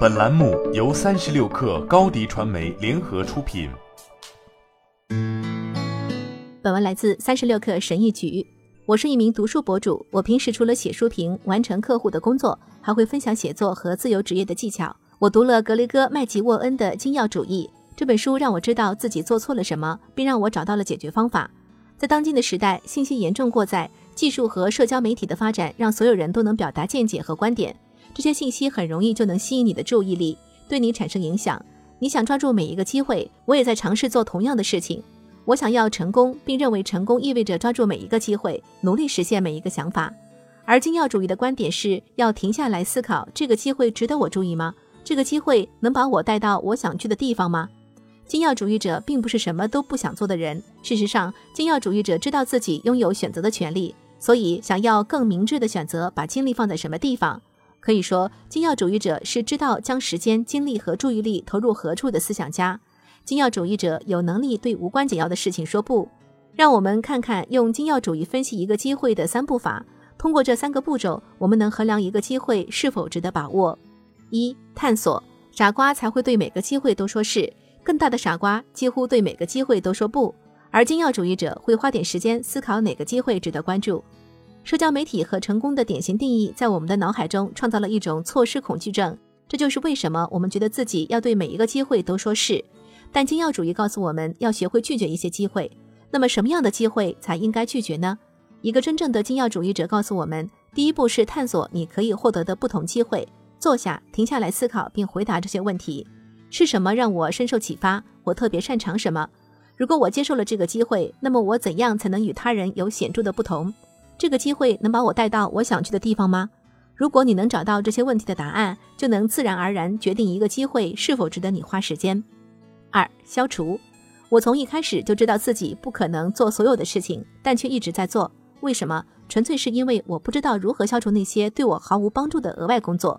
本栏目由三十六氪高低传媒联合出品。本文来自三十六氪神译局。我是一名读书博主，我平时除了写书评、完成客户的工作，还会分享写作和自由职业的技巧。我读了格雷戈·麦吉沃恩的《精要主义》这本书，让我知道自己做错了什么，并让我找到了解决方法。在当今的时代，信息严重过载，技术和社交媒体的发展让所有人都能表达见解和观点。这些信息很容易就能吸引你的注意力，对你产生影响。你想抓住每一个机会，我也在尝试做同样的事情。我想要成功，并认为成功意味着抓住每一个机会，努力实现每一个想法。而精要主义的观点是要停下来思考：这个机会值得我注意吗？这个机会能把我带到我想去的地方吗？精要主义者并不是什么都不想做的人。事实上，精要主义者知道自己拥有选择的权利，所以想要更明智的选择把精力放在什么地方。可以说，精要主义者是知道将时间、精力和注意力投入何处的思想家。精要主义者有能力对无关紧要的事情说不。让我们看看用精要主义分析一个机会的三步法。通过这三个步骤，我们能衡量一个机会是否值得把握。一、探索。傻瓜才会对每个机会都说是，更大的傻瓜几乎对每个机会都说不。而精要主义者会花点时间思考哪个机会值得关注。社交媒体和成功的典型定义，在我们的脑海中创造了一种错失恐惧症。这就是为什么我们觉得自己要对每一个机会都说是。但精要主义告诉我们要学会拒绝一些机会。那么，什么样的机会才应该拒绝呢？一个真正的精要主义者告诉我们，第一步是探索你可以获得的不同机会。坐下，停下来思考，并回答这些问题：是什么让我深受启发？我特别擅长什么？如果我接受了这个机会，那么我怎样才能与他人有显著的不同？这个机会能把我带到我想去的地方吗？如果你能找到这些问题的答案，就能自然而然决定一个机会是否值得你花时间。二、消除。我从一开始就知道自己不可能做所有的事情，但却一直在做。为什么？纯粹是因为我不知道如何消除那些对我毫无帮助的额外工作。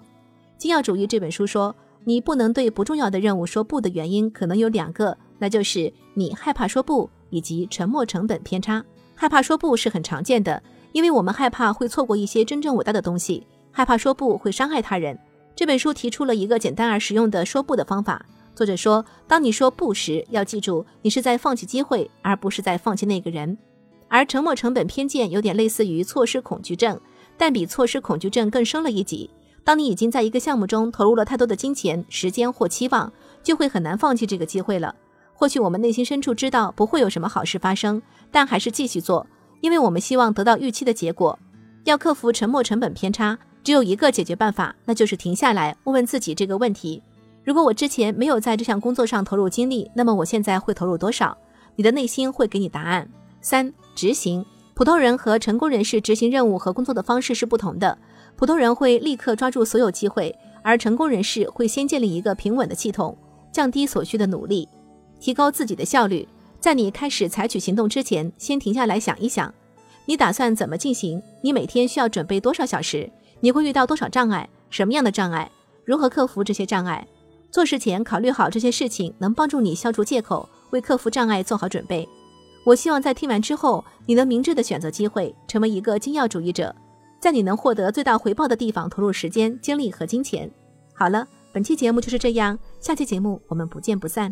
精要主义这本书说，你不能对不重要的任务说不的原因可能有两个，那就是你害怕说不，以及沉没成本偏差。害怕说不是很常见的。因为我们害怕会错过一些真正伟大的东西，害怕说不会伤害他人。这本书提出了一个简单而实用的说不的方法。作者说，当你说不时，要记住你是在放弃机会，而不是在放弃那个人。而沉没成本偏见有点类似于错失恐惧症，但比错失恐惧症更升了一级。当你已经在一个项目中投入了太多的金钱、时间或期望，就会很难放弃这个机会了。或许我们内心深处知道不会有什么好事发生，但还是继续做。因为我们希望得到预期的结果，要克服沉没成本偏差，只有一个解决办法，那就是停下来问问自己这个问题：如果我之前没有在这项工作上投入精力，那么我现在会投入多少？你的内心会给你答案。三、执行。普通人和成功人士执行任务和工作的方式是不同的。普通人会立刻抓住所有机会，而成功人士会先建立一个平稳的系统，降低所需的努力，提高自己的效率。在你开始采取行动之前，先停下来想一想，你打算怎么进行？你每天需要准备多少小时？你会遇到多少障碍？什么样的障碍？如何克服这些障碍？做事前考虑好这些事情，能帮助你消除借口，为克服障碍做好准备。我希望在听完之后，你能明智的选择机会，成为一个精要主义者，在你能获得最大回报的地方投入时间、精力和金钱。好了，本期节目就是这样，下期节目我们不见不散。